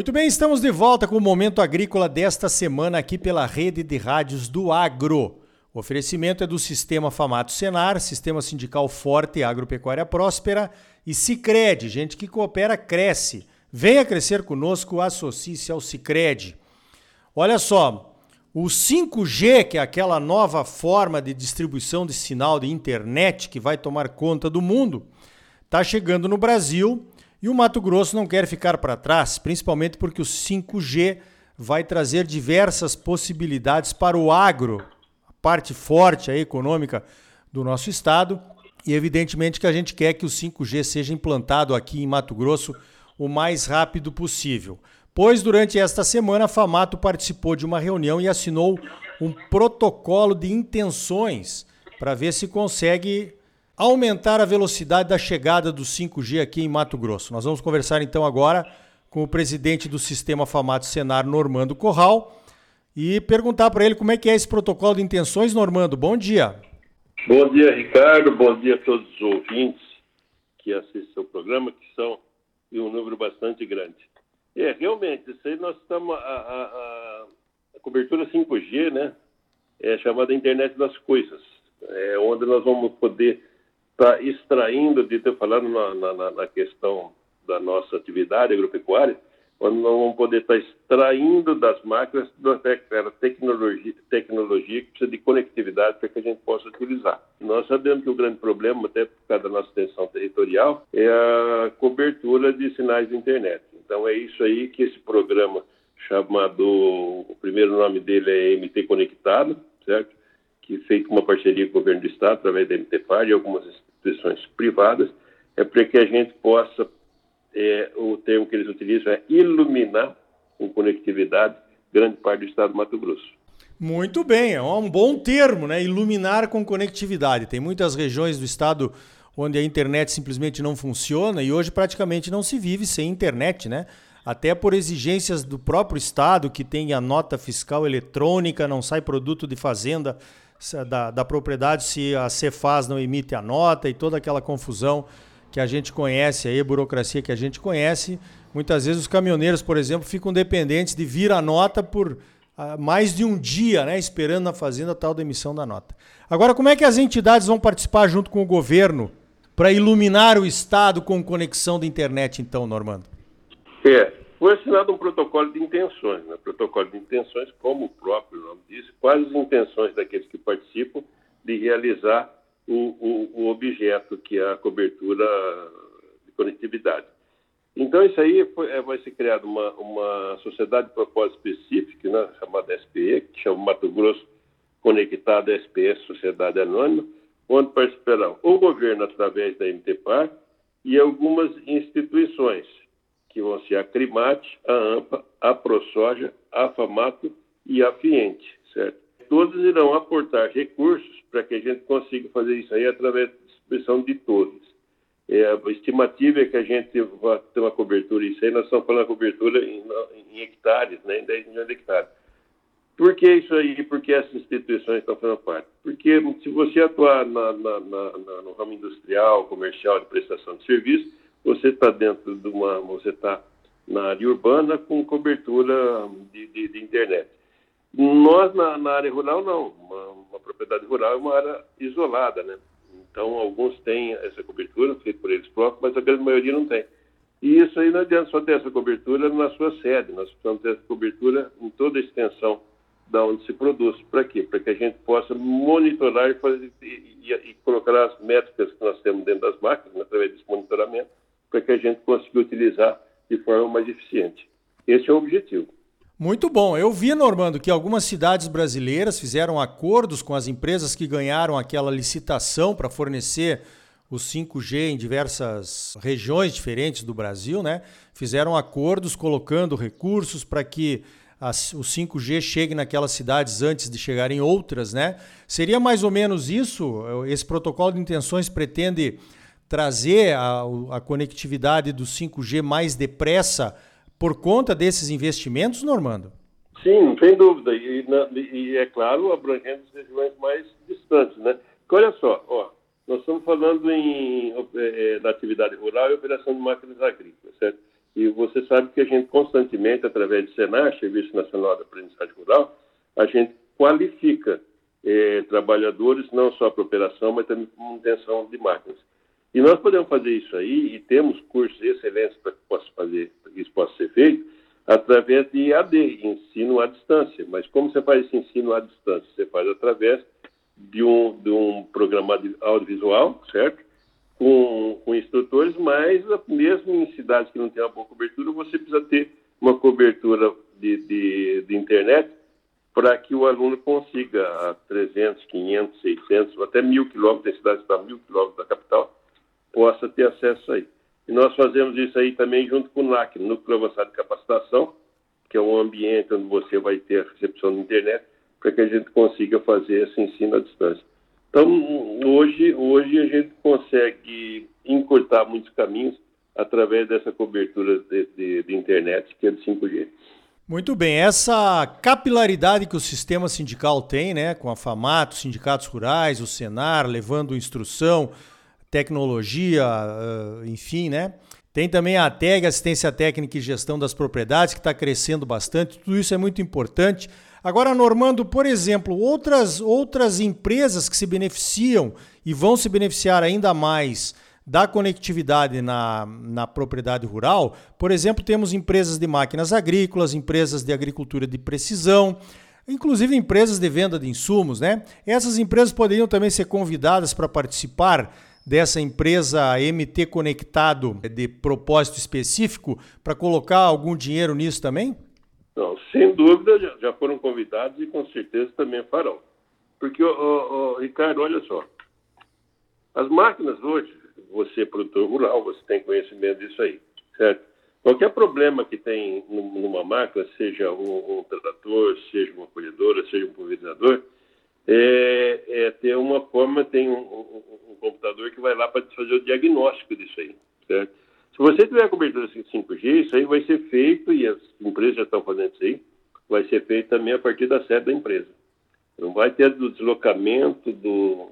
Muito bem, estamos de volta com o Momento Agrícola desta semana aqui pela rede de rádios do Agro. O oferecimento é do Sistema Famato Senar, Sistema Sindical Forte e Agropecuária Próspera e Cicred, gente que coopera cresce. Venha crescer conosco, associe-se ao Cicred. Olha só, o 5G, que é aquela nova forma de distribuição de sinal de internet que vai tomar conta do mundo, está chegando no Brasil e o Mato Grosso não quer ficar para trás, principalmente porque o 5G vai trazer diversas possibilidades para o agro, a parte forte aí, econômica do nosso estado. E evidentemente que a gente quer que o 5G seja implantado aqui em Mato Grosso o mais rápido possível. Pois durante esta semana a Famato participou de uma reunião e assinou um protocolo de intenções para ver se consegue aumentar a velocidade da chegada do 5G aqui em Mato Grosso. Nós vamos conversar então agora com o presidente do Sistema Famato Senar, Normando Corral, e perguntar para ele como é que é esse protocolo de intenções. Normando, bom dia. Bom dia, Ricardo. Bom dia a todos os ouvintes que assistem ao programa, que são um número bastante grande. É, realmente, isso aí nós estamos. A, a, a cobertura 5G, né? É chamada internet das coisas. É onde nós vamos poder está extraindo, de ter falado na, na, na, questão da nossa atividade agropecuária, quando nós vamos poder estar tá extraindo das máquinas aquela tecnologia, tecnologia que precisa de conectividade para que a gente possa utilizar. Nós sabemos que o grande problema, até por causa da nossa extensão territorial, é a cobertura de sinais de internet. Então é isso aí que esse programa chamado, o primeiro nome dele é MT Conectado, certo? Que feito uma parceria com o governo do estado através da MTFAR e algumas instituições privadas, é para que a gente possa, é, o termo que eles utilizam é iluminar com conectividade grande parte do estado do Mato Grosso. Muito bem, é um bom termo, né? Iluminar com conectividade. Tem muitas regiões do estado onde a internet simplesmente não funciona e hoje praticamente não se vive sem internet, né? Até por exigências do próprio estado que tem a nota fiscal eletrônica, não sai produto de fazenda da, da propriedade se a Cefaz não emite a nota e toda aquela confusão que a gente conhece aí, burocracia que a gente conhece. Muitas vezes os caminhoneiros, por exemplo, ficam dependentes de vir a nota por uh, mais de um dia, né, esperando na fazenda tal da emissão da nota. Agora, como é que as entidades vão participar junto com o governo para iluminar o Estado com conexão de internet, então, Normando? É, foi assinado um protocolo de intenções. Né? Protocolo de intenções, como o próprio nome diz, quais as intenções daqueles que participam de realizar o, o, o objeto, que é a cobertura de conectividade. Então, isso aí foi, é, vai ser criada uma, uma sociedade de propósito específico, né, chamada SPE, que chama Mato Grosso Conectada SPS Sociedade Anônima, onde participarão o governo através da MTPAR e algumas instituições, que vão ser a Crimate, a AMPA, a ProSoja, a FAMATO e a Fiente, certo? Todos irão aportar recursos para que a gente consiga fazer isso aí através da distribuição de todos. É, a estimativa é que a gente vai ter uma cobertura, isso aí nós estamos falando cobertura em, em hectares, né, em 10 milhões de hectares. Por que isso aí? Por que essas instituições estão fazendo parte? Porque se você atuar na, na, na, no ramo industrial, comercial, de prestação de serviço, você está dentro de uma, você está na área urbana com cobertura de, de, de internet. Nós, na, na, área rural, não. Uma, uma, propriedade rural é uma área isolada, né? Então, alguns têm essa cobertura, feita por eles próprios, mas a grande maioria não tem. E isso aí não adianta só ter essa cobertura na sua sede, nós precisamos ter essa cobertura em toda a extensão da onde se produz. Para quê? Para que a gente possa monitorar e, fazer, e, e, e, colocar as métricas que nós temos dentro das máquinas, né, através desse monitoramento, para que a gente consiga utilizar de forma mais eficiente. Esse é o objetivo. Muito bom. Eu vi, Normando, que algumas cidades brasileiras fizeram acordos com as empresas que ganharam aquela licitação para fornecer o 5G em diversas regiões diferentes do Brasil, né? Fizeram acordos colocando recursos para que o 5G chegue naquelas cidades antes de chegarem outras, né? Seria mais ou menos isso? Esse protocolo de intenções pretende trazer a, a conectividade do 5G mais depressa por conta desses investimentos, Normando? Sim, sem dúvida. E, na, e é claro, abrangendo as regiões mais distantes, né? Porque olha só, ó, nós estamos falando em, é, da atividade rural e operação de máquinas agrícolas, certo? E você sabe que a gente constantemente, através do Senar, Serviço Nacional de Aprendizagem Rural, a gente qualifica eh, trabalhadores não só para operação, mas também para manutenção de máquinas. E nós podemos fazer isso aí, e temos cursos excelentes para que, possa fazer, que isso possa ser feito, através de AD, ensino à distância. Mas como você faz esse ensino à distância? Você faz através de um, de um programa audiovisual, certo? Com, com instrutores, mas mesmo em cidades que não tem uma boa cobertura, você precisa ter uma cobertura de, de, de internet para que o aluno consiga a 300, 500, 600, até mil quilômetros, tem cidades que estão a mil quilômetros da capital, possa ter acesso aí. E nós fazemos isso aí também junto com o NAC, Núcleo Avançado de Capacitação, que é um ambiente onde você vai ter a recepção da internet, para que a gente consiga fazer esse ensino à distância. Então, hoje, hoje a gente consegue encurtar muitos caminhos através dessa cobertura de, de, de internet, que é de 5G. Muito bem, essa capilaridade que o sistema sindical tem, né, com a FAMAT, os sindicatos rurais, o Senar, levando instrução, tecnologia, uh, enfim, né? Tem também a TEG, Assistência Técnica e Gestão das Propriedades, que está crescendo bastante. Tudo isso é muito importante. Agora, Normando, por exemplo, outras, outras empresas que se beneficiam e vão se beneficiar ainda mais da conectividade na, na propriedade rural, por exemplo, temos empresas de máquinas agrícolas, empresas de agricultura de precisão, inclusive empresas de venda de insumos, né? Essas empresas poderiam também ser convidadas para participar dessa empresa MT Conectado de propósito específico para colocar algum dinheiro nisso também? Não, sem dúvida já, já foram convidados e com certeza também farão. Porque, oh, oh, Ricardo, olha só, as máquinas hoje, você é produtor rural, você tem conhecimento disso aí, certo? Qualquer problema que tem numa máquina, seja um, um trator, seja uma colhedora, seja um pulverizador, é, é, ter uma forma, tem um, um, um computador que vai lá para fazer o diagnóstico disso aí, certo? Se você tiver cobertura 5G, isso aí vai ser feito, e as empresas já estão fazendo isso aí, vai ser feito também a partir da sede da empresa. Não vai ter do deslocamento do,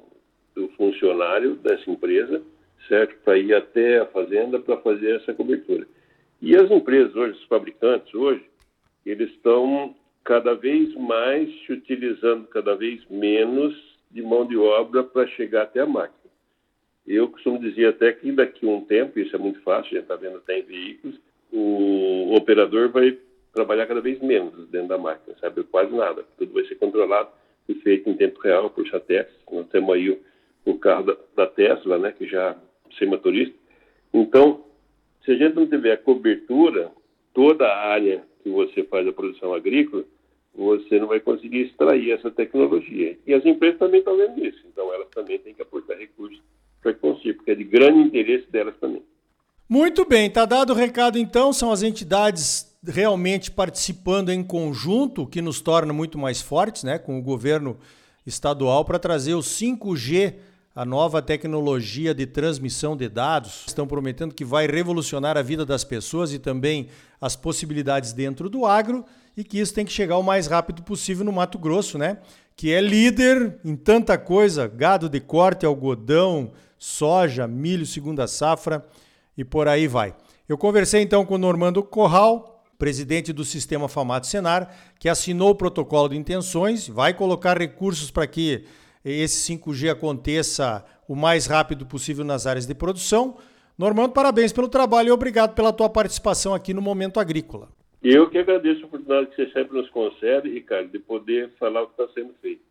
do funcionário dessa empresa, certo? Para ir até a fazenda para fazer essa cobertura. E as empresas hoje, os fabricantes hoje, eles estão cada vez mais se utilizando cada vez menos de mão de obra para chegar até a máquina. Eu costumo dizer até que daqui a um tempo, isso é muito fácil, a gente está vendo até em veículos, o operador vai trabalhar cada vez menos dentro da máquina, sabe? Quase nada. Tudo vai ser controlado e feito em tempo real por satélites. Nós temos aí o, o carro da, da, Tesla, né, que já sem motorista. Então, se a gente não tiver cobertura, toda a área que você faz a produção agrícola, você não vai conseguir extrair essa tecnologia. E as empresas também estão vendo isso, então elas também têm que aportar recursos para que consiga, porque é de grande interesse delas também. Muito bem, está dado o recado então, são as entidades realmente participando em conjunto, que nos torna muito mais fortes, né, com o governo estadual para trazer o 5G, a nova tecnologia de transmissão de dados. Estão prometendo que vai revolucionar a vida das pessoas e também as possibilidades dentro do agro e que isso tem que chegar o mais rápido possível no Mato Grosso, né? Que é líder em tanta coisa, gado de corte, algodão, soja, milho, segunda safra e por aí vai. Eu conversei então com o Normando Corral, presidente do Sistema Famato Senar, que assinou o protocolo de intenções, vai colocar recursos para que esse 5G aconteça o mais rápido possível nas áreas de produção. Normando, parabéns pelo trabalho e obrigado pela tua participação aqui no Momento Agrícola. Eu que agradeço a oportunidade que você sempre nos concede, Ricardo, de poder falar o que está sendo feito.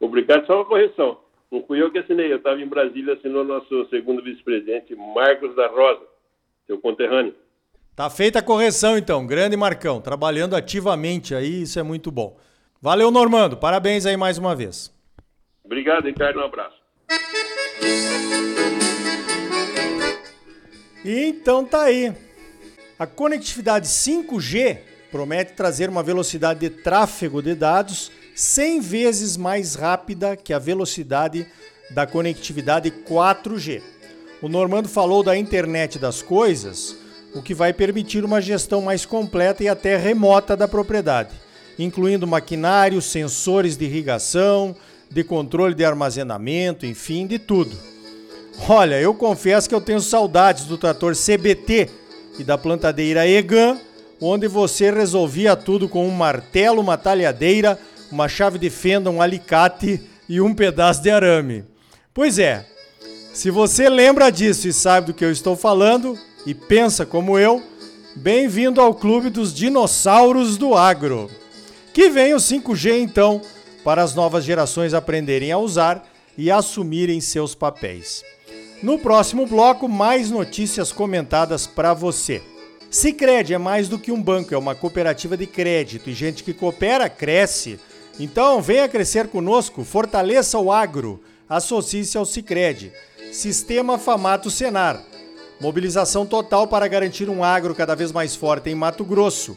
Obrigado. Só uma correção. Não fui eu que assinei, eu estava em Brasília, assinou nosso segundo vice-presidente, Marcos da Rosa, seu conterrâneo. Tá feita a correção, então. Grande Marcão, trabalhando ativamente aí, isso é muito bom. Valeu, Normando. Parabéns aí mais uma vez. Obrigado, Ricardo. Um abraço. Então tá aí. A conectividade 5G promete trazer uma velocidade de tráfego de dados 100 vezes mais rápida que a velocidade da conectividade 4G. O Normando falou da internet das coisas, o que vai permitir uma gestão mais completa e até remota da propriedade, incluindo maquinário, sensores de irrigação, de controle de armazenamento, enfim, de tudo. Olha, eu confesso que eu tenho saudades do trator CBT e da plantadeira Egan, onde você resolvia tudo com um martelo, uma talhadeira, uma chave de fenda, um alicate e um pedaço de arame. Pois é, se você lembra disso e sabe do que eu estou falando e pensa como eu, bem-vindo ao clube dos dinossauros do agro. Que vem o 5G então, para as novas gerações aprenderem a usar e assumirem seus papéis. No próximo bloco, mais notícias comentadas para você. Sicredi é mais do que um banco, é uma cooperativa de crédito e gente que coopera cresce. Então, venha crescer conosco, fortaleça o agro, associe-se ao Sicredi. Sistema Famato Senar. Mobilização total para garantir um agro cada vez mais forte em Mato Grosso.